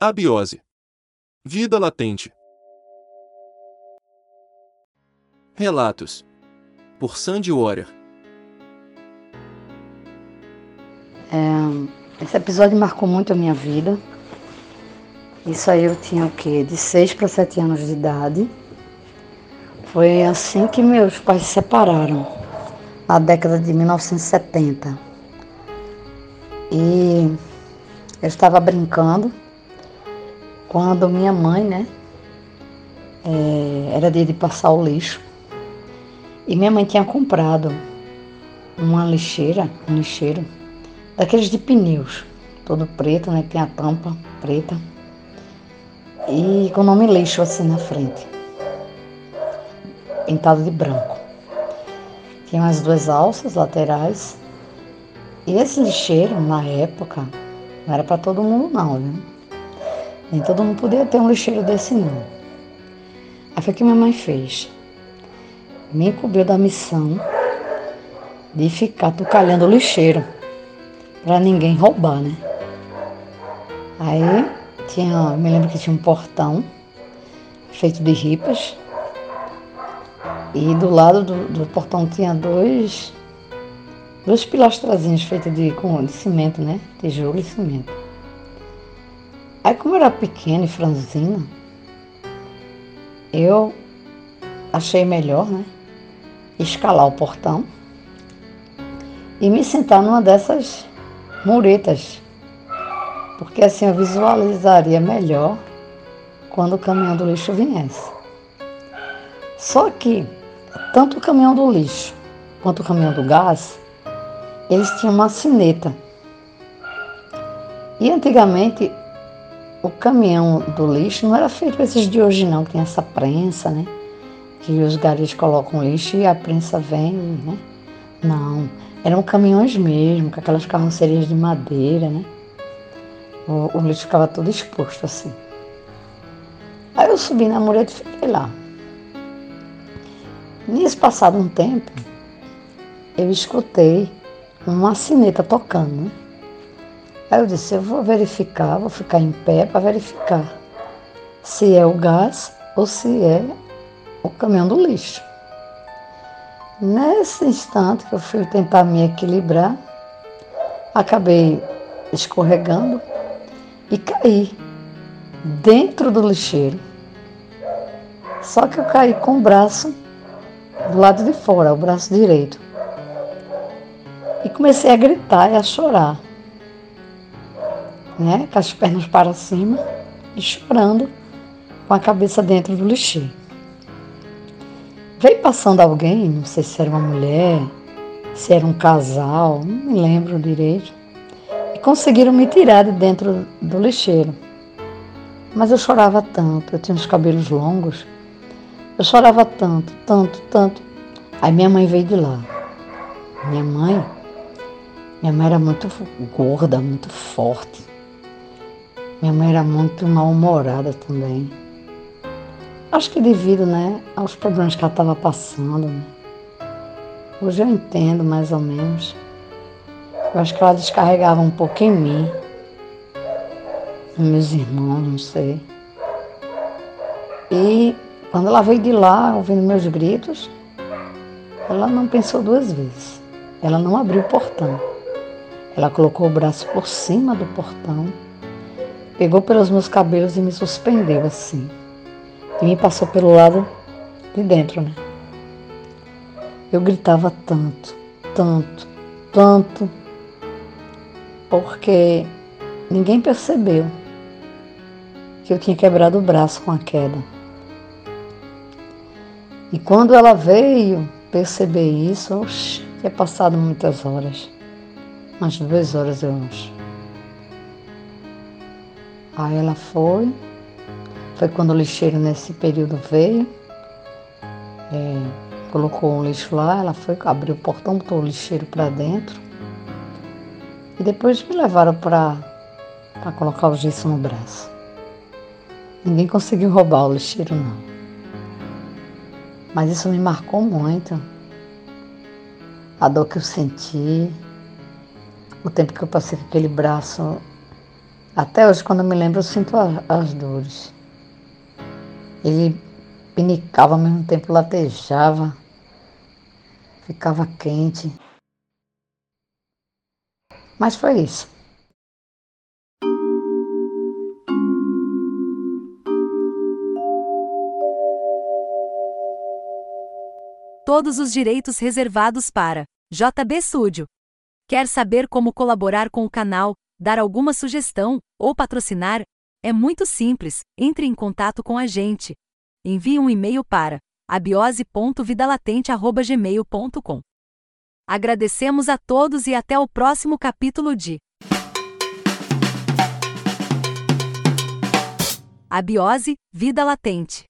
Abiose. Vida latente. Relatos. Por Sandy Warrior. É, esse episódio marcou muito a minha vida. Isso aí eu tinha o quê? De 6 para 7 anos de idade. Foi assim que meus pais se separaram, na década de 1970. E eu estava brincando quando minha mãe, né, é, era dia de passar o lixo. E minha mãe tinha comprado uma lixeira, um lixeiro, daqueles de pneus, todo preto, né, tem a tampa preta. E com o nome lixo assim na frente, pintado de branco. Tinha as duas alças laterais. E esse lixeiro, na época, não era para todo mundo não? Nem todo mundo podia ter um lixeiro desse não. Aí foi o que minha mãe fez. Me incumbiu da missão de ficar tocalhando o lixeiro para ninguém roubar, né? Aí tinha, me lembro que tinha um portão feito de ripas e do lado do, do portão tinha dois dois pilastrazinhos feitos de, com, de cimento, né? Tijolo e cimento. Aí como eu era pequena e franzina, eu achei melhor, né? Escalar o portão e me sentar numa dessas muretas. Porque assim eu visualizaria melhor quando o caminhão do lixo viesse. Só que tanto o caminhão do lixo quanto o caminhão do gás eles tinham uma sineta. E antigamente o caminhão do lixo não era feito esses de hoje não, que tem essa prensa, né? Que os garis colocam lixo e a prensa vem, né? Não, eram caminhões mesmo, com aquelas carrocerias de madeira, né? O, o lixo ficava todo exposto assim. Aí eu subi na mureta e fiquei lá. Nisso passado um tempo, eu escutei uma sineta tocando. Né? Aí eu disse, eu vou verificar, vou ficar em pé para verificar se é o gás ou se é o caminhão do lixo. Nesse instante que eu fui tentar me equilibrar, acabei escorregando e caí dentro do lixeiro. Só que eu caí com o braço do lado de fora, o braço direito. E comecei a gritar e a chorar, né? Com as pernas para cima e chorando com a cabeça dentro do lixeiro. Veio passando alguém, não sei se era uma mulher, se era um casal, não me lembro direito, e conseguiram me tirar de dentro do lixeiro. Mas eu chorava tanto, eu tinha os cabelos longos, eu chorava tanto, tanto, tanto. Aí minha mãe veio de lá. Minha mãe minha mãe era muito gorda, muito forte. Minha mãe era muito mal-humorada também. Acho que devido né, aos problemas que ela estava passando. Né? Hoje eu entendo mais ou menos. Eu acho que ela descarregava um pouco em mim, nos meus irmãos, não sei. E quando ela veio de lá, ouvindo meus gritos, ela não pensou duas vezes. Ela não abriu o portão. Ela colocou o braço por cima do portão, pegou pelos meus cabelos e me suspendeu assim. E me passou pelo lado de dentro, né? Eu gritava tanto, tanto, tanto, porque ninguém percebeu que eu tinha quebrado o braço com a queda. E quando ela veio perceber isso, tinha passado muitas horas umas duas horas eu acho. Aí ela foi, foi quando o lixeiro nesse período veio, é, colocou um lixo lá, ela foi, abriu o portão, botou o lixeiro para dentro e depois me levaram para colocar o gesso no braço. Ninguém conseguiu roubar o lixeiro não. Mas isso me marcou muito. A dor que eu senti, o tempo que eu passei com aquele braço Até hoje, quando eu me lembro, eu sinto a, as dores. Ele pinicava ao mesmo tempo, latejava, ficava quente. Mas foi isso. Todos os direitos reservados para JB Studio. Quer saber como colaborar com o canal, dar alguma sugestão ou patrocinar? É muito simples. Entre em contato com a gente. Envie um e-mail para abiose.vidalatente@gmail.com. Agradecemos a todos e até o próximo capítulo de Abiose, Vida Latente.